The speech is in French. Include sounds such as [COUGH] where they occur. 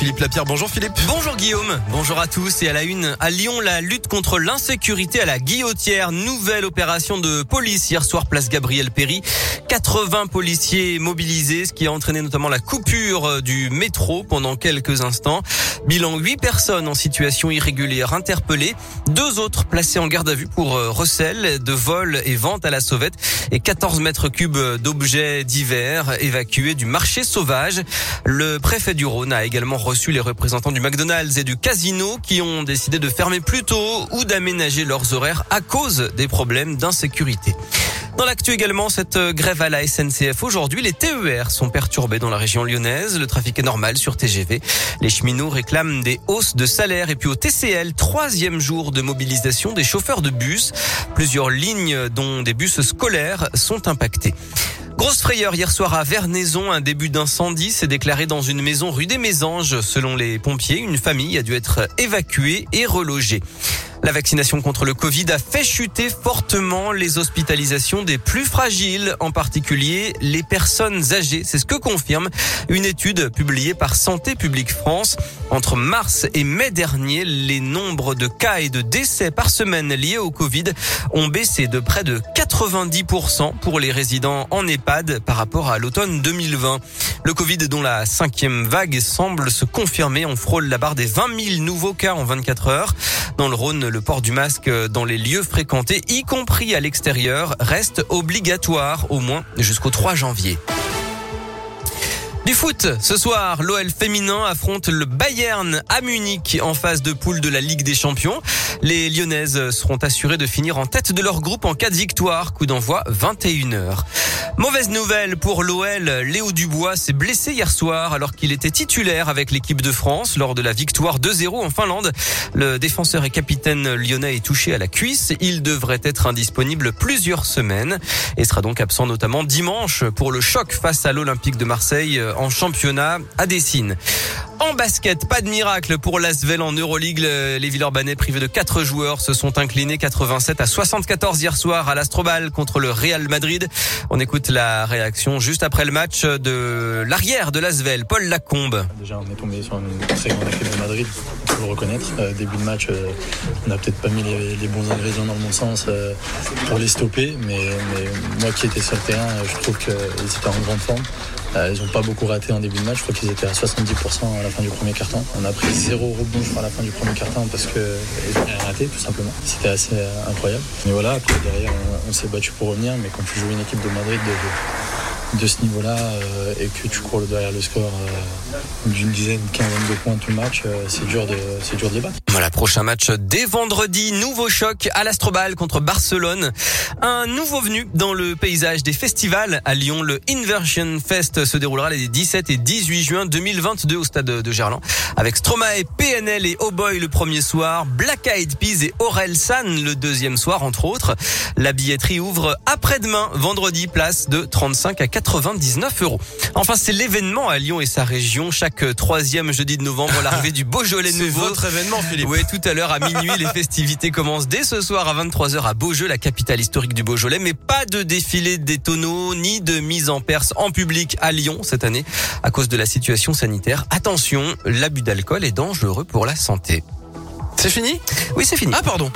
Philippe Lapierre. Bonjour Philippe. Bonjour Guillaume. Bonjour à tous. Et à la une, à Lyon, la lutte contre l'insécurité à la guillotière. Nouvelle opération de police hier soir, place Gabriel Péry. 80 policiers mobilisés, ce qui a entraîné notamment la coupure du métro pendant quelques instants. Bilan 8 personnes en situation irrégulière interpellées. Deux autres placés en garde à vue pour euh, recel de vol et vente à la sauvette et 14 mètres cubes d'objets divers évacués du marché sauvage. Le préfet du Rhône a également reçu les représentants du McDonald's et du casino qui ont décidé de fermer plus tôt ou d'aménager leurs horaires à cause des problèmes d'insécurité. Dans l'actu également, cette grève à la SNCF aujourd'hui, les TER sont perturbés dans la région lyonnaise. Le trafic est normal sur TGV. Les cheminots réclament des hausses de salaire et puis au TCL, troisième jour de mobilisation des chauffeurs de bus. Plusieurs lignes, dont des bus scolaires, sont impactées. Grosse frayeur hier soir à Vernaison. Un début d'incendie s'est déclaré dans une maison rue des Mésanges. Selon les pompiers, une famille a dû être évacuée et relogée. La vaccination contre le Covid a fait chuter fortement les hospitalisations des plus fragiles, en particulier les personnes âgées. C'est ce que confirme une étude publiée par Santé publique France. Entre mars et mai dernier, les nombres de cas et de décès par semaine liés au Covid ont baissé de près de 90% pour les résidents en EHPAD par rapport à l'automne 2020. Le Covid dont la cinquième vague semble se confirmer. On frôle la barre des 20 000 nouveaux cas en 24 heures. Dans le Rhône, le port du masque dans les lieux fréquentés, y compris à l'extérieur, reste obligatoire au moins jusqu'au 3 janvier. Du foot, ce soir, l'OL féminin affronte le Bayern à Munich en phase de poule de la Ligue des Champions. Les Lyonnaises seront assurées de finir en tête de leur groupe en cas de victoire. Coup d'envoi 21h. Mauvaise nouvelle pour l'OL. Léo Dubois s'est blessé hier soir alors qu'il était titulaire avec l'équipe de France lors de la victoire 2-0 en Finlande. Le défenseur et capitaine lyonnais est touché à la cuisse. Il devrait être indisponible plusieurs semaines et sera donc absent notamment dimanche pour le choc face à l'Olympique de Marseille en championnat à Dessine. En basket, pas de miracle pour l'Asvel en Euroleague. Les Villeurbanais privés de quatre joueurs se sont inclinés 87 à 74 hier soir à l'Astrobal contre le Real Madrid. On écoute la réaction juste après le match de l'arrière de l'Asvel, Paul Lacombe. Déjà, on est tombé sur une très grande équipe de Madrid, reconnaître. Euh, début de match, euh, on n'a peut-être pas mis les, bons ingrédients dans bon sens euh, pour les stopper, mais, moi qui étais sur le terrain, je trouve qu'ils étaient en grande forme. Ils n'ont pas beaucoup raté en début de match. Je crois qu'ils étaient à 70% à la fin du premier carton. On a pris zéro rebond à la fin du premier carton parce qu'ils ont raté tout simplement. C'était assez incroyable. Mais voilà, après derrière, on, s'est battu pour revenir. Mais quand tu joues une équipe de Madrid de de ce niveau-là euh, et que tu cours derrière le score euh, d'une dizaine, quinzaine de points tout le match, euh, c'est dur de c'est dur de les battre. Voilà, prochain match dès vendredi, nouveau choc à l'Astrobal contre Barcelone. Un nouveau venu dans le paysage des festivals à Lyon, le Inversion Fest se déroulera les 17 et 18 juin 2022 au stade de Gerland avec Stromae, PNL et Oh Boy le premier soir, Black Eyed Peas et Aurel San le deuxième soir entre autres. La billetterie ouvre après-demain vendredi place de 35 à 4 99 euros. Enfin, c'est l'événement à Lyon et sa région. Chaque troisième jeudi de novembre, l'arrivée du Beaujolais [LAUGHS] nouveau. C'est votre événement, Philippe. Oui, tout à l'heure à minuit, les [LAUGHS] festivités commencent dès ce soir à 23h à Beaujeu, la capitale historique du Beaujolais. Mais pas de défilé des tonneaux ni de mise en perse en public à Lyon cette année à cause de la situation sanitaire. Attention, l'abus d'alcool est dangereux pour la santé. C'est fini? Oui, c'est fini. Ah, pardon.